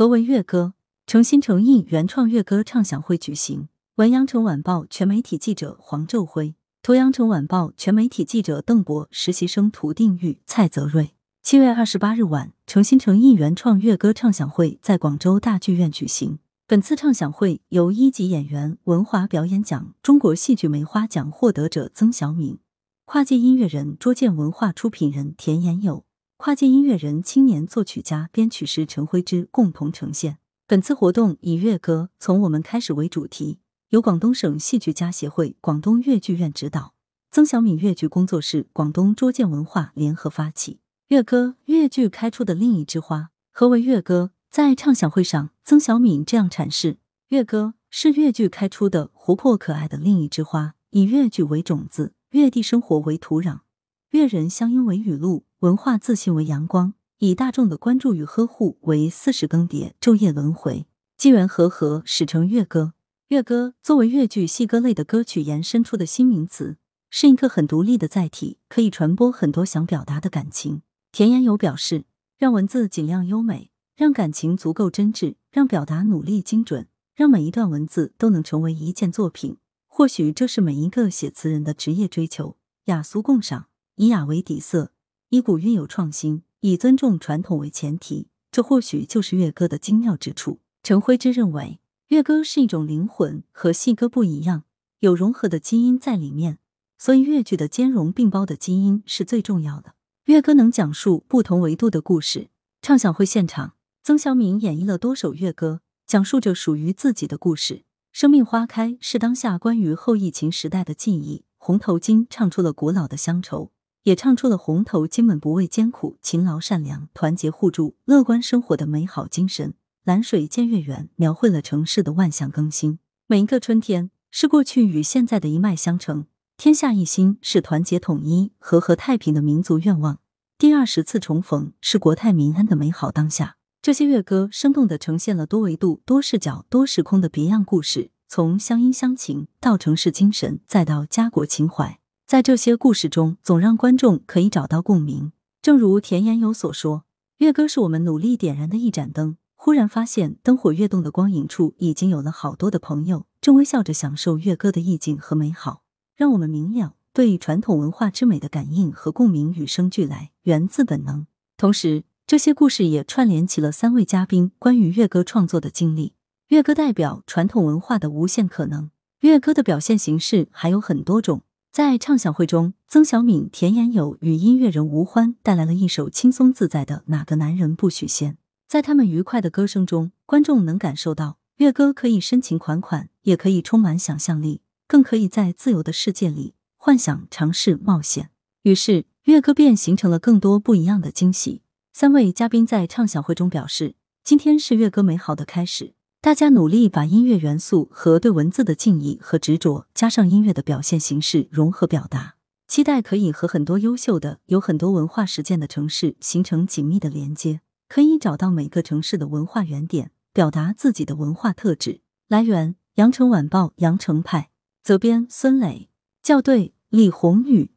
何为乐歌？诚心诚意原创乐歌唱享会举行。文阳城晚报全媒体记者黄昼辉，图阳城晚报全媒体记者邓博，实习生涂定玉、蔡泽瑞。七月二十八日晚，诚心诚意原创乐歌唱享会在广州大剧院举行。本次唱享会由一级演员文华表演奖、中国戏剧梅花奖获得者曾小敏、跨界音乐人卓见文化出品人田延友、跨界音乐人青年作曲家、编曲师陈辉之共同呈现。本次活动以乐歌从我们开始为主题，由广东省戏剧家协会广东粤剧院指导，曾小敏粤剧工作室、广东卓见文化联合发起。粤歌，粤剧开出的另一枝花。何为乐歌？在畅享会上，曾小敏这样阐释：乐歌是粤剧开出的活泼可爱的另一枝花，以粤剧为种子，粤地生活为土壤，粤人乡音为雨露，文化自信为阳光，以大众的关注与呵护为四时更迭、昼夜轮回，机缘和合使成乐歌。乐歌作为粤剧戏歌类的歌曲延伸出的新名词，是一个很独立的载体，可以传播很多想表达的感情。田言友表示：“让文字尽量优美，让感情足够真挚，让表达努力精准，让每一段文字都能成为一件作品。或许这是每一个写词人的职业追求。雅俗共赏，以雅为底色，以古韵有创新，以尊重传统为前提。这或许就是乐歌的精妙之处。”陈辉之认为，乐歌是一种灵魂，和戏歌不一样，有融合的基因在里面，所以粤剧的兼容并包的基因是最重要的。乐歌能讲述不同维度的故事。畅想会现场，曾小敏演绎了多首乐歌，讲述着属于自己的故事。生命花开是当下关于后疫情时代的记忆。红头巾唱出了古老的乡愁，也唱出了红头巾们不畏艰苦、勤劳善良、团结互助、乐观生活的美好精神。蓝水见月圆，描绘了城市的万象更新。每一个春天，是过去与现在的一脉相承。天下一心是团结统一、和和太平的民族愿望。第二十次重逢是国泰民安的美好当下。这些乐歌生动的呈现了多维度、多视角、多时空的别样故事，从乡音乡情到城市精神，再到家国情怀，在这些故事中，总让观众可以找到共鸣。正如田言友所说：“月歌是我们努力点燃的一盏灯，忽然发现灯火跃动的光影处，已经有了好多的朋友，正微笑着享受月歌的意境和美好。”让我们明了对传统文化之美的感应和共鸣与生俱来，源自本能。同时，这些故事也串联起了三位嘉宾关于月歌创作的经历。月歌代表传统文化的无限可能。月歌的表现形式还有很多种。在畅享会中，曾小敏、田延友与音乐人吴欢带来了一首轻松自在的《哪个男人不许仙》。在他们愉快的歌声中，观众能感受到乐歌可以深情款款，也可以充满想象力。更可以在自由的世界里幻想、尝试、冒险。于是，乐歌便形成了更多不一样的惊喜。三位嘉宾在畅想会中表示，今天是乐歌美好的开始。大家努力把音乐元素和对文字的敬意和执着，加上音乐的表现形式融合表达，期待可以和很多优秀的、有很多文化实践的城市形成紧密的连接，可以找到每个城市的文化原点，表达自己的文化特质。来源：羊城晚报羊城派。责编：孙磊，校对：李红宇。